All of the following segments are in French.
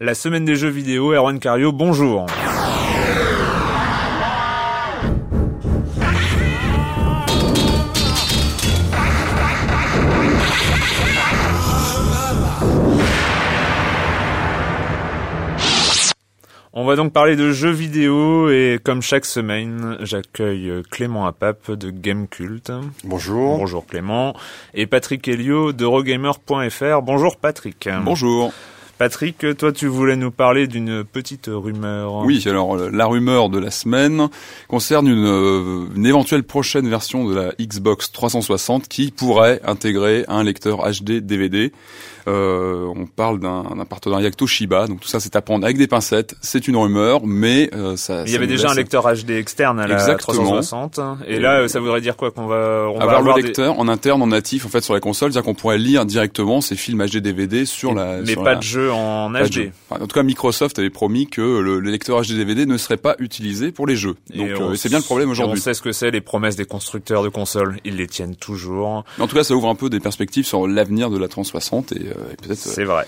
La semaine des jeux vidéo, Erwan Cario, bonjour. On va donc parler de jeux vidéo et comme chaque semaine, j'accueille Clément Apap de Gamecult. Bonjour. Bonjour Clément. Et Patrick Helio de Rogamer.fr. Bonjour Patrick. Bonjour. Patrick, toi tu voulais nous parler d'une petite rumeur. Oui, alors euh, la rumeur de la semaine concerne une, euh, une éventuelle prochaine version de la Xbox 360 qui pourrait intégrer un lecteur HD DVD. Euh, on parle d'un partenariat avec Toshiba, donc tout ça c'est à prendre avec des pincettes. C'est une rumeur, mais euh, ça. Il y ça avait déjà un lecteur HD externe à la Exactement. 360. Et là, euh, ça voudrait dire quoi Qu'on va, on va avoir, avoir le des- lecteur en interne, en natif, en fait, sur la console, c'est-à-dire qu'on pourrait lire directement ces films HD DVD sur la. mais sur pas la- de jeu en pas HD. jeu. Enfin, en tout cas, Microsoft avait promis que le, le lecteur HD DVD ne serait pas utilisé pour les jeux. Et Donc, on euh, c'est bien le problème et aujourd'hui. On sait ce que c'est les promesses des constructeurs de consoles. Ils les tiennent toujours. Mais en tout cas, ça ouvre un peu des perspectives sur l'avenir de la 360 et, euh, et peut-être euh, C'est vrai.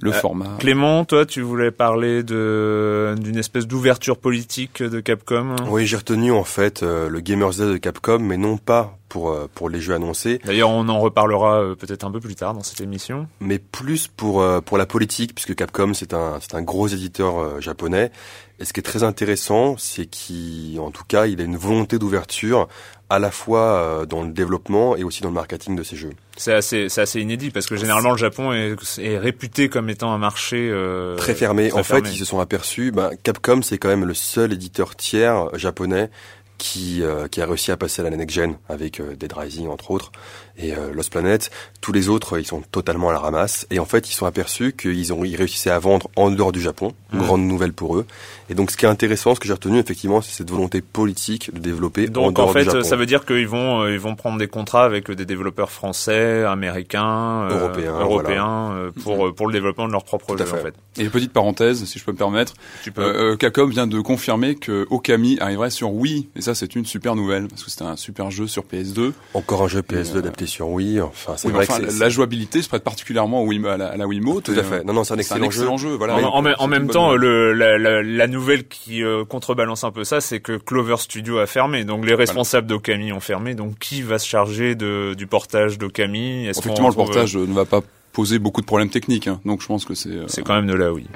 le Euh, format. Clément, toi, tu voulais parler de d'une espèce d'ouverture politique de Capcom. Oui, j'ai retenu en fait euh, le Gamers Day de Capcom, mais non pas pour euh, pour les jeux annoncés, D'ailleurs, on en reparlera euh, peut-être un peu plus tard dans cette émission. mais plus pour euh, pour la politique, puisque Capcom c'est un c'est un gros éditeur euh, japonais. Et ce qui est très intéressant, c'est qu'il, en tout cas, il a une volonté d'ouverture à la fois euh, dans le développement et aussi dans le marketing de ses jeux. C'est assez, c'est assez inédit parce que généralement le Japon est, est réputé comme étant un marché euh, très fermé. très en fermé. fait, ils se sont aperçus, ben, Capcom, c'est quand même le seul éditeur tiers japonais qui, euh, qui a réussi à passer à la next gen avec euh, Dead Rising entre autres et euh, Lost Planet. Tous les autres, euh, ils sont totalement à la ramasse. Et en fait, ils sont aperçus qu'ils ont ils réussissaient à vendre en dehors du Japon. Mhm. Grande nouvelle pour eux. Et donc, ce qui est intéressant, ce que j'ai retenu effectivement, c'est cette volonté politique de développer en Donc dehors en fait, du Japon. ça veut dire qu'ils vont euh, ils vont prendre des contrats avec des développeurs français, américains, euh, Européens, européens euh, pour euh, pour le développement de leur propre jeu fait. en fait. Et petite parenthèse, si je peux me permettre, Tu peux. euh, euh, Capcom vient de confirmer que Okami arriverait sur Wii, et ça c'est une super nouvelle parce que c'était un super jeu sur PS2. Encore un jeu PS2 euh, sur Wii. Enfin, c'est Oui, vrai enfin, que la, jouabilité se prête particulièrement au Wii, à la, à la Wiimote. tout à fait. Non, non, c'est un C'est un excellent, excellent jeu. Voilà. en, même temps, le, la, la, la nouvelle qui euh, contrebalance un peu ça, c'est que Clover Studio a fermé. Donc les responsables d'Okami ont fermé. Donc qui va se charger de, du portage d'Okami? Effectivement, le retrouve- portage ne va pas poser beaucoup de problèmes techniques, hein. donc je pense que c'est. euh, C'est quand même de là, oui.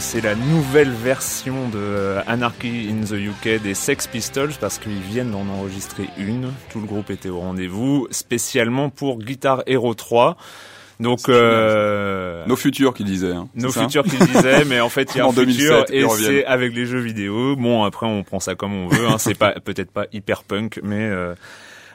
C'est la nouvelle version de Anarchy in the UK des Sex Pistols parce qu'ils viennent d'en enregistrer une. Tout le groupe était au rendez-vous, spécialement pour Guitar Hero 3. Donc euh, nos futurs qui disaient. Hein, nos futurs qui disaient, mais en fait il y a un futur et c'est avec les jeux vidéo. Bon après on prend ça comme on veut. Hein, c'est pas peut-être pas hyper punk, mais euh,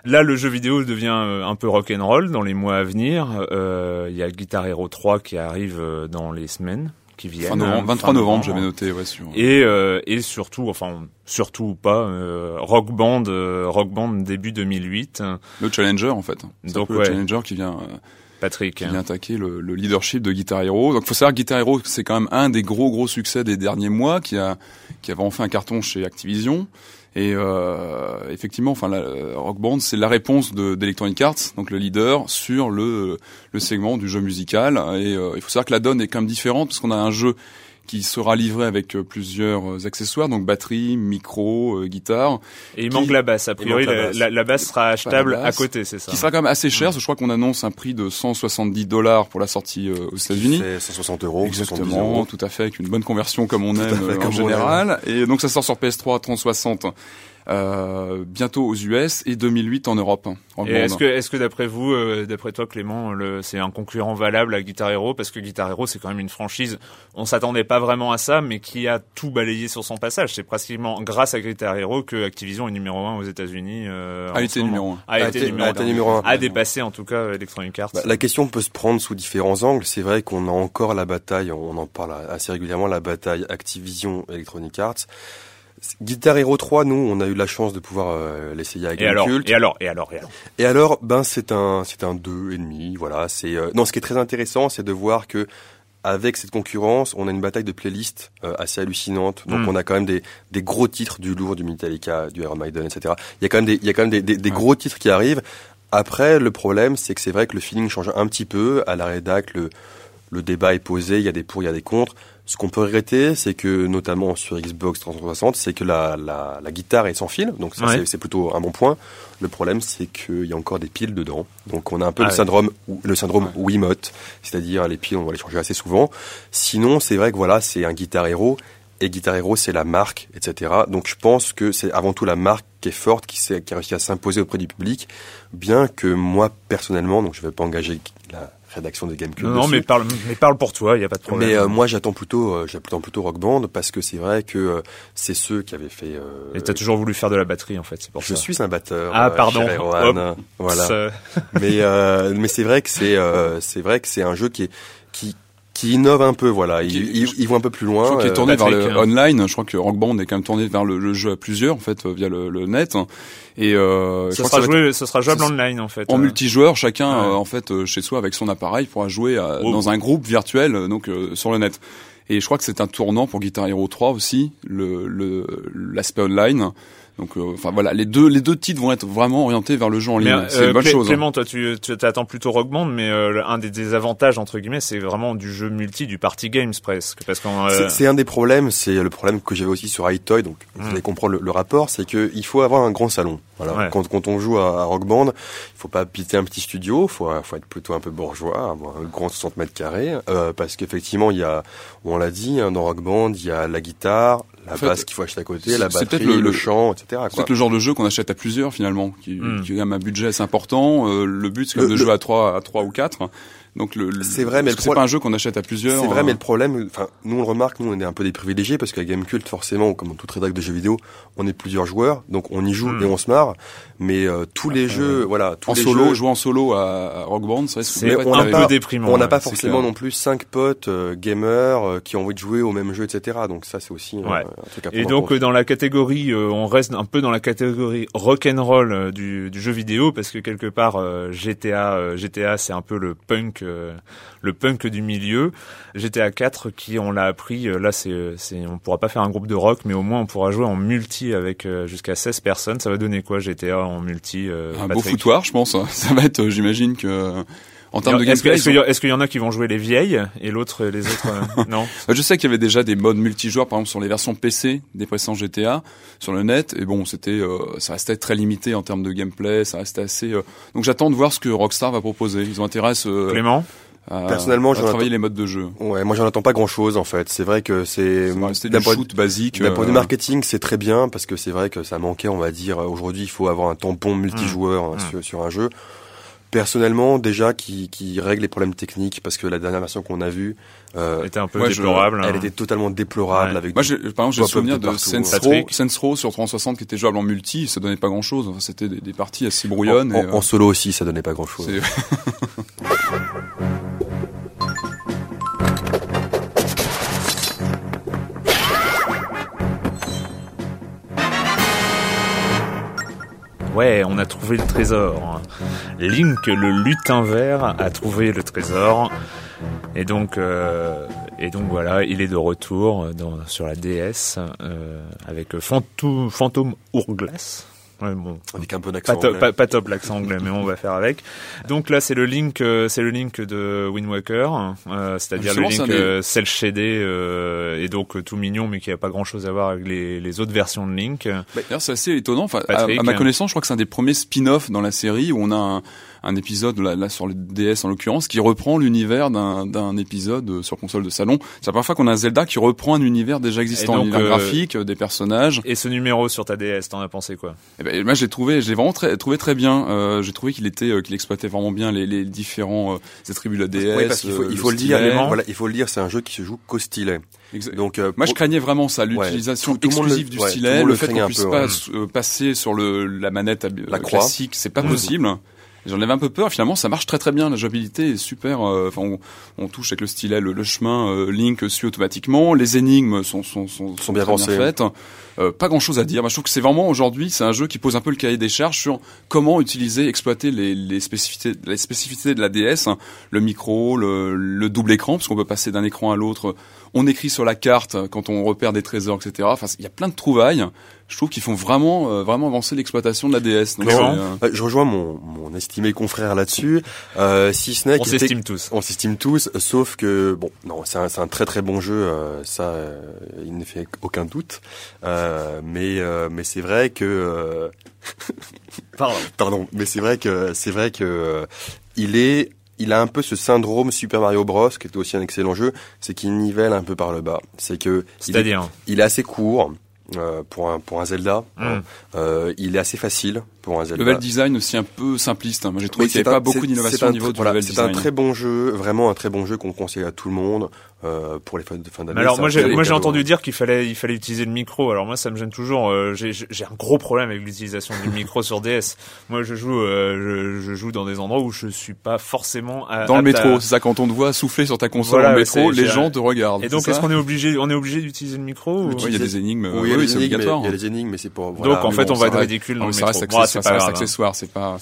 Là, le jeu vidéo devient euh, un peu rock and roll dans les mois à venir. Euh, il y a Guitar Hero 3 qui arrive euh, dans les semaines qui viennent. Fin novembre, 23 novembre, j'avais noté, ouais, sur... Et et surtout, enfin surtout pas, Rock Band, Rock Band début 2008. Le Challenger en fait. Donc le Challenger qui vient. Patrick. Qui vient attaquer le, le, leadership de Guitar Hero. Donc, faut savoir que Guitar Hero, c'est quand même un des gros gros succès des derniers mois, qui a qui avait enfin un carton chez Activision. Et euh, effectivement, enfin, Rock Band, c'est la réponse d'Electronic Arts, donc le leader, sur le, le segment du jeu musical. Et euh, il faut savoir que la donne est quand même différente, parce qu'on a un jeu qui sera livré avec euh, plusieurs euh, accessoires, donc batterie, micro, euh, guitare. Et il manque la basse. A priori, la basse. sera achetable à côté, c'est ça. Qui sera quand même assez cher. Je crois qu'on annonce un prix de 170 dollars pour la sortie aux États-Unis. 160 euros. Exactement, tout à fait, avec une bonne conversion comme on aime en général. Et donc ça sort sur PS3 3060 euh, bientôt aux US et 2008 en Europe. est-ce que, est-ce que d'après vous, euh, d'après toi Clément, le, c'est un concurrent valable à Guitar Hero? Parce que Guitar Hero c'est quand même une franchise, on s'attendait pas vraiment à ça, mais qui a tout balayé sur son passage. C'est pratiquement grâce à Guitar Hero que Activision est numéro un aux États-Unis. Euh, a, été numéro un. A, été numéro un. A dépassé en tout cas Electronic Arts. Bah, la question peut se prendre sous différents angles. C'est vrai qu'on a encore la bataille, on en parle assez régulièrement, la bataille Activision Electronic Arts. Guitar Hero 3, nous, on a eu la chance de pouvoir euh, l'essayer à et alors, et alors, et alors, et alors, ben c'est un, c'est un deux et demi. Voilà, c'est euh, non. Ce qui est très intéressant, c'est de voir que avec cette concurrence, on a une bataille de playlists euh, assez hallucinante. Donc, hmm. on a quand même des, des gros titres du lourd, du Metallica, du Iron Maiden, etc. Il y a quand même des, il y a quand même des, des, gros titres qui arrivent. Après, le problème, c'est que c'est vrai que le feeling change un petit peu. À la rédac, le, le débat est posé, il y a des pour, il y a des contre. Ce qu'on peut regretter, c'est que notamment sur Xbox 360, c'est que la, la, la, guitare est sans fil, donc ça c'est plutôt un bon point. Le problème, c'est qu'il y a encore des piles dedans, donc on a un peu le ah syndrome, le syndrome Wiimote, c'est-à-dire les piles, on va les changer assez souvent. Sinon, c'est vrai que voilà, c'est un Guitar Hero. Et Guitar Hero, c'est la marque, etc. Donc je pense que c'est avant tout la marque qui est forte, qui, qui a réussi à s'imposer auprès du public, bien que moi personnellement, donc je ne vais pas engager la, rédaction de GameCube. Non, mais parle, mais parle pour toi, il y a pas de problème. Mais euh, moi, j'attends plutôt, euh, j'attends plutôt Rock Band parce que c'est vrai que euh, c'est ceux qui avaient fait. Euh, Et t'as toujours voulu faire de la batterie, en fait, c'est pour je ça. Je suis un batteur. Ah, pardon. voilà. mais mais c'est vrai que c'est c'est vrai que c'est un jeu qui est qui qui innove un peu, voilà. Il, il, il, un peu plus loin. Je crois qu'il est tourné vers le online. Je crois que Rock Band est quand même tourné vers le, jeu à plusieurs, en fait, via le, le net. Et euh, ça, sera joué, ça sera jouable online en fait. En multijoueur, chacun euh, en fait euh, chez soi avec son appareil pourra jouer oh. dans un groupe virtuel donc sur le net. Et je crois que c'est un tournant pour Guitar Hero 3 aussi, le l'aspect online. Donc, euh, enfin voilà, les deux les deux titres vont être vraiment orientés vers le jeu en ligne. c'est une bonne chose. Hein. Clément, toi, tu t'attends plutôt Rock Band, mais un des, des, avantages entre guillemets, c'est vraiment du jeu multi, du party games presque, parce qu'on. C'est un des problèmes. C'est le problème que j'avais aussi sur iToy. Donc, vous hmm. allez comprendre le, rapport, c'est que il faut avoir un grand salon. Voilà. Quand, quand on joue à, Rock Band, il faut pas habiter un petit studio, faut faut être plutôt un peu bourgeois, avoir un grand 60 mètres carrés, euh, parce qu'effectivement, il y a, on l'a dit, hein, dans Rock Band, il y a la guitare, la basse qu'il faut acheter à côté, la batterie, le, le, chant, etc. C'est peut-être le genre de jeu qu'on achète à plusieurs finalement, qui, hmm. qui a un budget assez important. Euh, le but c'est de jouer à trois, à trois ou quatre. Donc le, c'est vrai, mais c'est pas un jeu qu'on achète à plusieurs. C'est vrai, mais le problème, enfin, nous on le remarque, nous on est un peu des privilégiés parce qu'à Gamecult, forcément, comme dans toute rédac de jeux vidéo, on est plusieurs joueurs, donc on y joue hmm. et on se marre. Mais euh, tous les jeux, voilà, tous en les solo, jeux, jouer en solo à, Rock Band, c'est on un peu déprimant. On n'a pas forcément non plus cinq potes euh, gamers euh, qui ont envie de jouer au même jeu, etc. Donc ça, c'est aussi un truc à Et donc dans la catégorie, on reste un peu dans la catégorie rock and roll du, du jeu vidéo parce que quelque part GTA, GTA, c'est un peu le punk le punk du milieu. GTA 4 qui on l'a appris euh, là c'est c'est on pourra pas faire un groupe de rock mais au moins on pourra jouer en multi avec euh, jusqu'à 16 personnes. Ça va donner quoi GTA en multi euh, Un beau foutoir, je pense. Ça va être j'imagine que en termes de gameplay, est-ce qu'il y, en a qui vont jouer les vieilles et l'autre les autres non Je sais qu'il y avait déjà des modes multijoueurs par exemple sur les versions PC des précédents GTA sur le net et bon c'était ça restait très limité en termes de gameplay, ça restait assez donc j'attends de voir ce que Rockstar va proposer. Ils ont intérêt à Clément Personnellement, à j'en travailler les modes de jeu. Ouais, moi j'en attends pas grand chose en fait. C'est vrai que c'est C'était d'un du point- shoot basique. D'un point de euh, vue marketing, c'est très bien parce que c'est vrai que ça manquait, on va dire. Aujourd'hui, il faut avoir un tampon multijoueur hein, Mmh. sur, sur un jeu. Personnellement, déjà, qui, qui règle les problèmes techniques parce que la dernière version qu'on a vue, euh, était un peu Ouais, je- déplorable. elle hein. était totalement déplorable Ouais. avec. Moi, du- j'ai- par exemple, j'ai souvenir de de partout. Saints Row, sur 360 qui était jouable en multi, ça donnait pas grand chose. Enfin, c'était des, des parties assez brouillonnes. en, et, en- euh, en solo aussi, ça donnait pas grand Ouais, on a trouvé le trésor. Link, le lutin vert, a trouvé le trésor. Et donc, euh, voilà, il est de retour sur la DS euh, avec Phantom Hourglass. Ouais, bon, Avec un peu pas, d'accent. top, pas, pas top l'accent anglais, mais on va faire avec. Donc là, c'est le link, euh, c'est le link de Wind Waker, euh, c'est-à-dire le link euh, cel shadé euh, et donc euh, tout mignon, mais qui a pas grand-chose à voir avec les, les autres versions de Link. D'ailleurs, c'est assez étonnant. Enfin, à, Patrick. à ma connaissance, je crois que c'est un des premiers spin-offs dans la série où on a un, un épisode là, là, sur le DS en l'occurrence qui reprend l'univers d'un d'un épisode euh, sur console de salon. C'est la première fois qu'on a un Zelda qui reprend un univers déjà existant, donc, un univers euh, graphique, euh, des personnages. Et ce numéro sur ta DS, t'en as pensé quoi? Et ben, moi, j'ai trouvé, j'ai vraiment très, trouvé très bien. Euh, j'ai trouvé qu'il était, euh, qu'il exploitait vraiment bien les, les différents euh, attributs de la DS. Oui, parce qu'il faut, euh, il faut le dire. Voilà, il faut le dire. C'est un jeu qui se joue qu'au stylet. Donc, euh, Moi, je craignais vraiment ça, l'utilisation exclusive le- du ouais, stylet, le, le fait qu'on puisse peu, pas ouais. s- euh, passer sur le la manette La croix. classique, c'est pas Mhm. possible. J'en avais un peu peur. Finalement, ça marche très très bien. La jouabilité est super. euh, Enfin, on, on touche avec le stylet le, le chemin. euh, Link suit automatiquement. Les énigmes sont sont sont, Sont bien pensées. faites. Euh, pas grand chose à dire. Moi, je trouve que c'est vraiment aujourd'hui, c'est un jeu qui pose un peu le cahier des charges sur comment utiliser, exploiter les, les spécificités, les spécificités de la DS, hein. le micro, le, le double écran, parce qu'on peut passer d'un écran à l'autre. On écrit sur la carte quand on repère des trésors, etc. Enfin, il y a plein de trouvailles. Je trouve qu'ils font vraiment, euh, vraiment avancer l'exploitation de la DS. Donc, euh, Ouais, je rejoins mon, mon estimé confrère là-dessus. Euh, si ce n'est On s'estime tous. On s'estime tous, sauf que bon, non, c'est un, c'est un très très bon jeu, euh, ça, euh, il ne fait aucun doute. Euh, mais euh, mais c'est vrai que, euh, Pardon. pardon, mais c'est vrai que c'est vrai que euh, il est, il a un peu ce syndrome Super Mario Bros, qui était aussi un excellent jeu, c'est qu'il nivelle un peu par le bas. C'est que il est, il est assez court. euh, pour un pour un Zelda, Mm. Euh, il est assez facile pour un Zelda. level design aussi un peu simpliste. hein. Moi, j'ai trouvé Oui, qu'il n'y c'est avait un- pas beaucoup c'est- d'innovation c'est au niveau du voilà, level C'est design. un très bon jeu, vraiment un très bon jeu qu'on conseille à tout le monde euh, pour les fans de fin d'année. Alors c'est moi j'ai très moi j'ai entendu dire qu'il fallait il fallait utiliser le micro. Alors moi ça me gêne toujours. euh, j'ai j'ai un gros problème avec l'utilisation du micro sur DS. Moi je joue euh, je, je joue dans des endroits où je suis pas forcément à, Dans le métro, c'est ça, quand on te voit souffler sur ta console Voilà, c'est- métro, les gens te regardent. Et donc c'est est-ce qu'on est obligé on est obligé d'utiliser le micro ou- il y a des énigmes. Oui, il y a oui, des c'est énigmes, obligatoire. Il y a des énigmes, mais c'est pour. Donc en fait on va être ridicule dans le métro. Ça reste accessoire, c'est pas.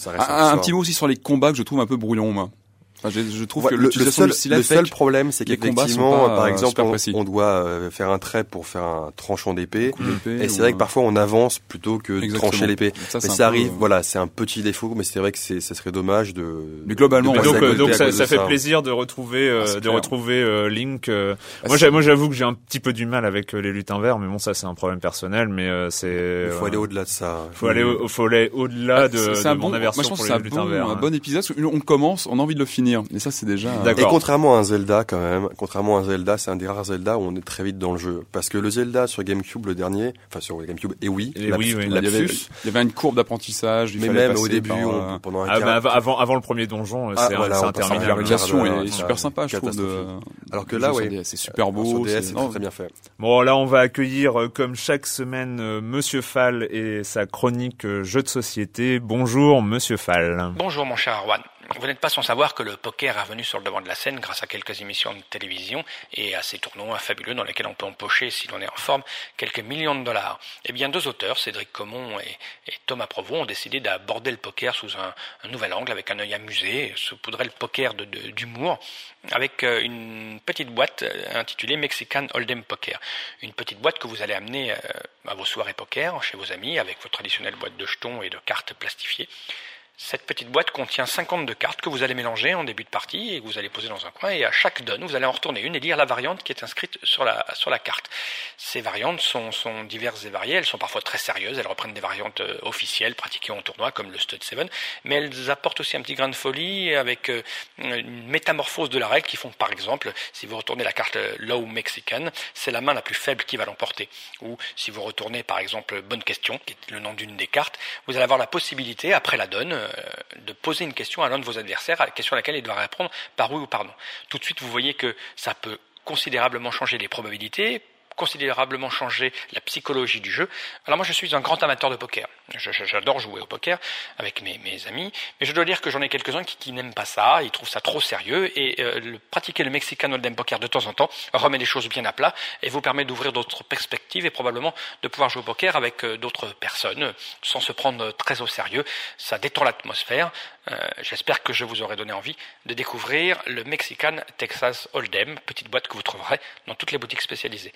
Un- petit mot aussi sur les combats que je trouve un peu brouillon, moi. Enfin, j'ai- je trouve Ouais, que le, seul, le seul problème, c'est qu'effectivement, par exemple, on, doit euh, faire un trait pour faire un tranchant d'épée. Et c'est vrai que parfois on avance plutôt que de trancher l'épée. Mais ça peu, arrive, voilà, c'est un petit défaut, mais c'est vrai que ça serait dommage de. Mais globalement, de donc, euh, donc ça, fait plaisir de retrouver, euh, Ah, de retrouver euh, Link. euh. Ah, moi, j'avoue que j'ai un petit peu du mal avec les lutins verts, mais bon, ça, c'est un problème personnel. Mais euh, c'est. Il faut aller au-delà de ça. Faut aller, au- faut aller au-delà de, mon aversion pour les un lutins bon, verts. un hein. bon épisode. On commence, on a envie de le finir. Et ça, c'est déjà. D'accord. Et contrairement à un Zelda, quand même, contrairement à un Zelda, c'est un des rares Zelda où on est très vite dans le jeu. Parce que le Zelda sur GameCube, le dernier, enfin sur GameCube et Wii, Et oui, oui. Il y, avait, il y avait une courbe d'apprentissage. mais même au début, par, on- euh, pendant un Ah, quart- bah, avant, le premier donjon, euh, Ah, c'est voilà, interminable. à la régulation Voilà, est super sympa, je trouve. De... Alors que là, oui. DS, c'est super Sur beau. C'est- très, bien fait. Bon, là, on va accueillir, euh, comme chaque semaine, euh, Monsieur Fall et sa chronique euh, jeux de société. Bonjour, Monsieur Fall. Bonjour mon cher Arwan. Vous n'êtes pas sans savoir que le poker est revenu sur le devant de la scène grâce à quelques émissions de télévision et à ces tournois fabuleux dans lesquels on peut empocher, si l'on est en forme, quelques millions de dollars. Eh bien, deux auteurs, Cédric Comon et, Thomas Provost, ont décidé d'aborder le poker sous un, nouvel angle, avec un œil amusé, saupoudrer le poker de- de- d'humour, avec euh, une petite boîte euh, intitulée Mexican Hold'em Poker. Une petite boîte que vous allez amener euh, à vos soirées poker chez vos amis avec vos traditionnelles boîtes de jetons et de cartes plastifiées. Cette petite boîte contient 52 cartes que vous allez mélanger en début de partie et que vous allez poser dans un coin et à chaque donne, vous allez en retourner une et lire la variante qui est inscrite sur la, sur la carte. Ces variantes sont, sont diverses et variées, elles sont parfois très sérieuses, elles reprennent des variantes euh, officielles pratiquées en tournoi comme le Stud 7, mais elles apportent aussi un petit grain de folie avec euh, une métamorphose de la règle qui font par exemple, si vous retournez la carte euh, Low Mexican, c'est la main la plus faible qui va l'emporter. Ou si vous retournez par exemple Bonne Question, qui est le nom d'une des cartes, vous allez avoir la possibilité, après la donne, de poser une question à l'un de vos adversaires, à la question à laquelle il doit répondre par oui ou par non. Tout de suite, vous voyez que ça peut considérablement changer les probabilités, considérablement changer la psychologie du jeu. Alors moi je suis un grand amateur de poker. J'adore jouer au poker avec mes, amis, mais je dois dire que j'en ai quelques-uns qui, qui n'aiment pas ça, ils trouvent ça trop sérieux, et euh, le, pratiquer le Mexican Hold'em Poker de temps en temps remet les choses bien à plat et vous permet d'ouvrir d'autres perspectives et probablement de pouvoir jouer au poker avec euh, d'autres personnes sans se prendre très au sérieux. Ça détend l'atmosphère. Euh, J'espère que je vous aurai donné envie de découvrir le Mexican Texas Hold'em, petite boîte que vous trouverez dans toutes les boutiques spécialisées.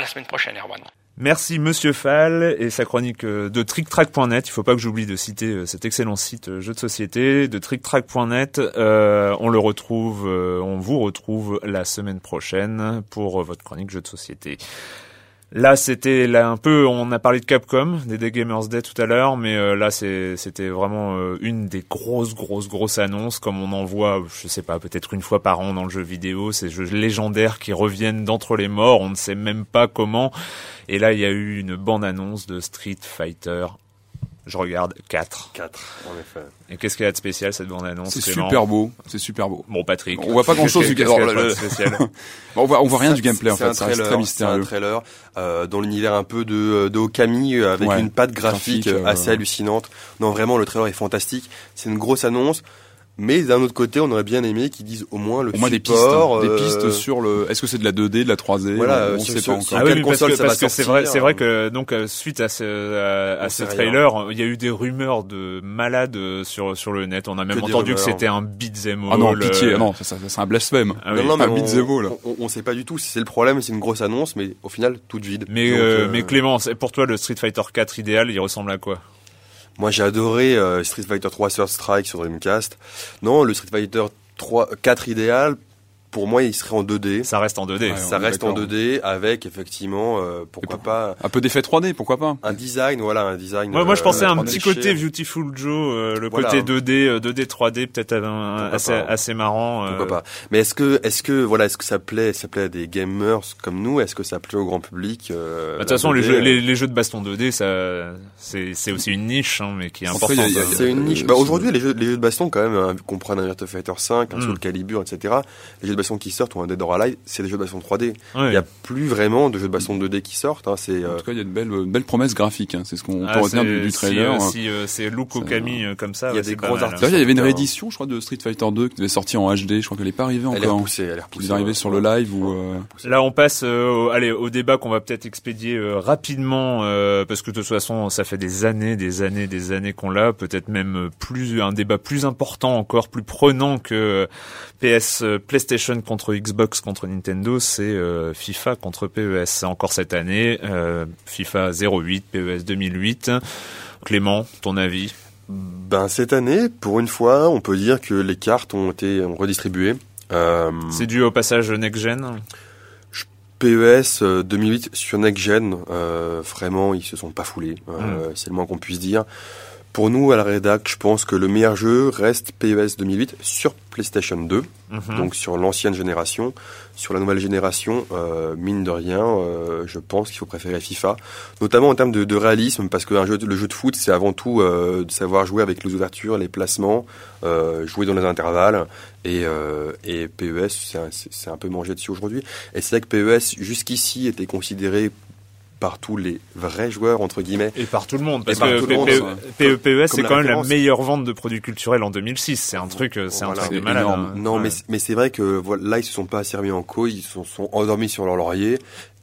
La semaine prochaine, Erwan. Merci Monsieur Fall et sa chronique euh, de TrickTrack.net. Il faut pas que j'oublie de citer euh, cet excellent site euh, jeu de société de TrickTrack.net. Euh, on le retrouve, on vous retrouve la semaine prochaine pour votre chronique jeu de société. Là, c'était là un peu, on a parlé de Capcom, des Day Gamers Day tout à l'heure, mais euh, là, c'était vraiment euh, une des grosses, grosses, grosses annonces, comme on en voit, je sais pas, peut-être une fois par an dans le jeu vidéo, ces jeux légendaires qui reviennent d'entre les morts, on ne sait même pas comment. Et là, il y a eu une bande-annonce de Street Fighter je regarde 4. 4, en effet. Et qu'est-ce qu'il y a de spécial cette bande-annonce C'est super beau, c'est super beau. Bon, Patrick. On voit pas grand-chose du gameplay. on voit, on voit rien du gameplay en fait. C'est très mystérieux. C'est un trailer euh, dans l'univers un peu de, de Okami euh, avec une patte graphique, graphique euh, assez hallucinante. Non, vraiment, le trailer est fantastique. C'est une grosse annonce. Mais d'un autre côté, on aurait bien aimé qu'ils disent au moins le au moins support, des pistes, des pistes sur le. Est-ce que c'est de la 2D, de la 3D Voilà, on sait pas encore. Ah oui, parce que, parce que c'est vrai, c'est vrai que donc suite à ce à, à ce trailer, il y a eu des rumeurs de malades sur sur le net. On a même Que entendu que c'était un beat'em all. Ah non, euh, pitié, ah non, ça, ça, c'est un blasphème. ah oui. Non, non, mais un beat'em all. on, on sait pas du tout si c'est le problème, c'est une grosse annonce, mais au final, toute vide. Mais Donc, euh, euh, mais Clément, pour toi le Street Fighter 4 idéal, il ressemble à quoi? Moi, j'ai adoré euh, Street Fighter 3 Third Strike sur Dreamcast. Non, le Street Fighter 3, 4 idéal, pour moi, il serait en 2D. Ça reste en 2D. Ouais, Ça reste en d'accord. 2D avec effectivement, euh, pourquoi pour- pas, Un peu d'effet 3D, pourquoi pas un design, voilà, un design. Moi, moi, je euh, pensais à un 3D petit côté Beautiful Joe, euh, le Voilà. côté 2D, euh, 2D 3D, peut-être assez, pas. assez marrant. euh, Pourquoi pas Mais est-ce que, est-ce que, voilà, est-ce que ça plaît, ça plaît à des gamers comme nous? Est-ce que ça plaît au grand public euh, bah, De toute la façon, les 2D, jeux, les, les jeux de baston 2D, ça, c'est, aussi une niche, hein, mais qui est importante. C'est une niche. Bah, aujourd'hui, les jeux, les jeux de baston, quand même, hein, qu'on prend un Virtua Fighter 5, un Mm. Soul Calibur, etc. Les jeux de baston qui sortent ou un Dead or Alive, c'est des jeux de baston 3D. Ouais. Il y a plus vraiment de jeux de baston 2D qui sortent. Hein, c'est En euh, tout cas, il y a une belle, belle promesse graphique. hein. C'est ce qu'on Ah, peut retenir du, trailer. euh, hein. Si, euh, c'est Luke Okami euh, comme ça, il y a ouais, des gros artistes. Il y avait une réédition, je crois, de Street Fighter 2 qui devait sortir en HD. Je crois qu'elle est pas arrivée elle est encore. repoussée, elle est repoussée. Vous arrivez sur le live ou Là, on passe au, allez, au débat qu'on va peut-être expédier rapidement, parce que de toute façon, ça fait des années, des années, des années qu'on l'a. Peut-être même plus un débat plus important, encore plus prenant que PS, euh, PlayStation contre Xbox contre Nintendo, c'est euh, FIFA contre PES. Encore cette année, euh, FIFA 08, PES 2008. Clément, ton avis? Ben cette année, pour une fois, on peut dire que les cartes ont été redistribuées. Euh, C'est dû au passage next-gen PES euh, 2008 sur Next Gen, vraiment, ils se sont pas foulés. Euh, C'est le moins qu'on puisse dire. Pour nous, à la rédac, je pense que le meilleur jeu reste PES 2008 sur PlayStation 2, Mhm. donc sur l'ancienne génération. Sur la nouvelle génération, euh, mine de rien, euh, je pense qu'il faut préférer FIFA, notamment en termes de, de réalisme, parce que un jeu, de- le jeu de foot, c'est avant tout euh, de savoir jouer avec les ouvertures, les placements, jouer dans les intervalles, et, et PES, c'est un, c'est- c'est un peu mangé dessus aujourd'hui. Et c'est vrai que PES, jusqu'ici, était considéré par tous les vrais joueurs, entre guillemets, Et par tout le monde, parce par que tout le monde, PE ouais. PE PES, c'est quand même la meilleure vente de produits culturels en 2006. C'est un truc, euh, c'est un truc de malade. hein. Non, mais, mais c'est vrai que voilà, là, ils se sont pas servis en cause, ils se sont, endormis sur leur laurier.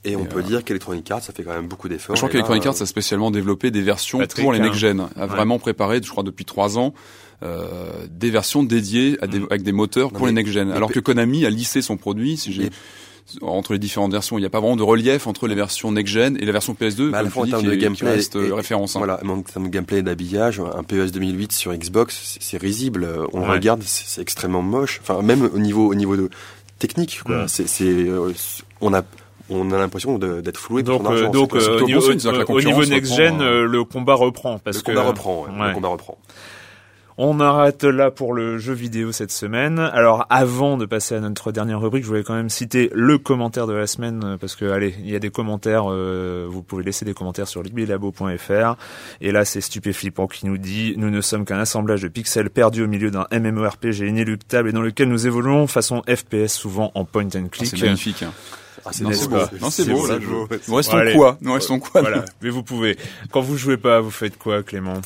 Et, on Et, peut euh, dire qu'Electronic Arts, ça fait quand même beaucoup d'efforts. Je crois qu'Electronic Arts a spécialement développé des versions Patrick, pour les hein. next-gen, a Ouais. vraiment préparé, je crois depuis trois ans, euh, des versions dédiées à des, avec des moteurs Non, pour les next-gen. Alors que Konami a lissé son produit, si j'ai Mais- entre les différentes versions. Il n'y a pas vraiment de relief entre les versions next-gen et la version PS2. Bah, à la comme fois en tu dis, termes qui de qui gameplay reste et- euh, référence. hein. Voilà, en termes de gameplay et d'habillage, un PES 2008 sur Xbox, c'est- risible. On le Ouais. regarde, c'est extrêmement moche. Enfin, même au niveau, au niveau de technique, quoi. Mm. C'est, c'est, euh, on a, on a l'impression d'être floué de Donc, euh, donc euh, au niveau, la au niveau next-gen, euh, le combat reprend. Parce le que, combat reprend, ouais, ouais. le combat reprend. On arrête là pour le jeu vidéo cette semaine. Alors avant de passer à notre dernière rubrique, je voulais quand même citer le commentaire de la semaine euh, parce que allez, il y a des commentaires, euh, vous pouvez laisser des commentaires sur libilabo.fr et là c'est Stupéflippant qui nous dit nous ne sommes qu'un assemblage de pixels perdus au milieu d'un MMORPG inéluctable et dans lequel nous évoluons façon FPS souvent en point and Ah, click. c'est magnifique. hein. Ah, c'est Non, beau, c'est beau. Non, c'est beau. là. Nous restons quoi? Nous restons quoi Voilà, mais vous pouvez. Quand vous jouez pas, vous faites quoi, Clément?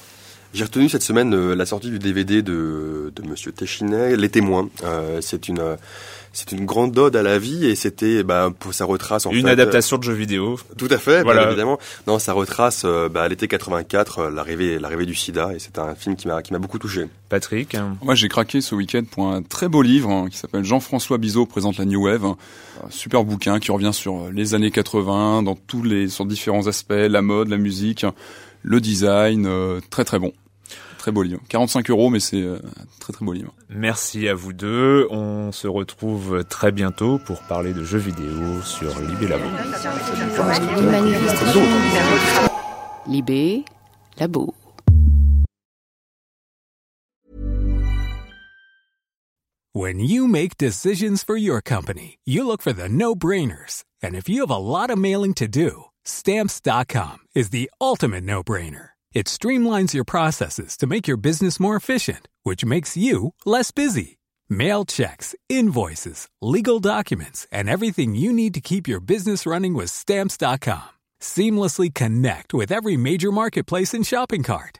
J'ai retenu cette semaine euh, la sortie du DVD de, de Monsieur Téchinet, Les Témoins. Euh, c'est une, euh, c'est une grande ode à la vie et c'était, bah, pour ça retrace en Une fait, adaptation de jeu vidéo. Tout à fait, Voilà. bien évidemment. Non, ça retrace euh, bah, l'été 84 euh, l'arrivée, l'arrivée du SIDA et c'est un film qui m'a, qui m'a beaucoup touché. Patrick? hein. Moi, j'ai craqué ce week-end pour un très beau livre hein, qui s'appelle Jean-François Bizot présente la New Wave. Un super bouquin qui revient sur les années 80 dans tous les sur différents aspects, la mode, la musique, le design, euh, très très bon. Très beau livre. 45 euros, mais c'est euh, un très très beau livre. Merci à vous deux. On se retrouve très bientôt pour parler de jeux vidéo sur Libé Labo. Libé, Labo. When you make decisions for your company, you look for the no-brainers. And if you have a lot of mailing to do, stamps.com is the ultimate no-brainer. It streamlines your processes to make your business more efficient, which makes you less busy. Mail checks, invoices, legal documents, and everything you need to keep your business running with stamps.com. Seamlessly connect with every major marketplace and shopping cart.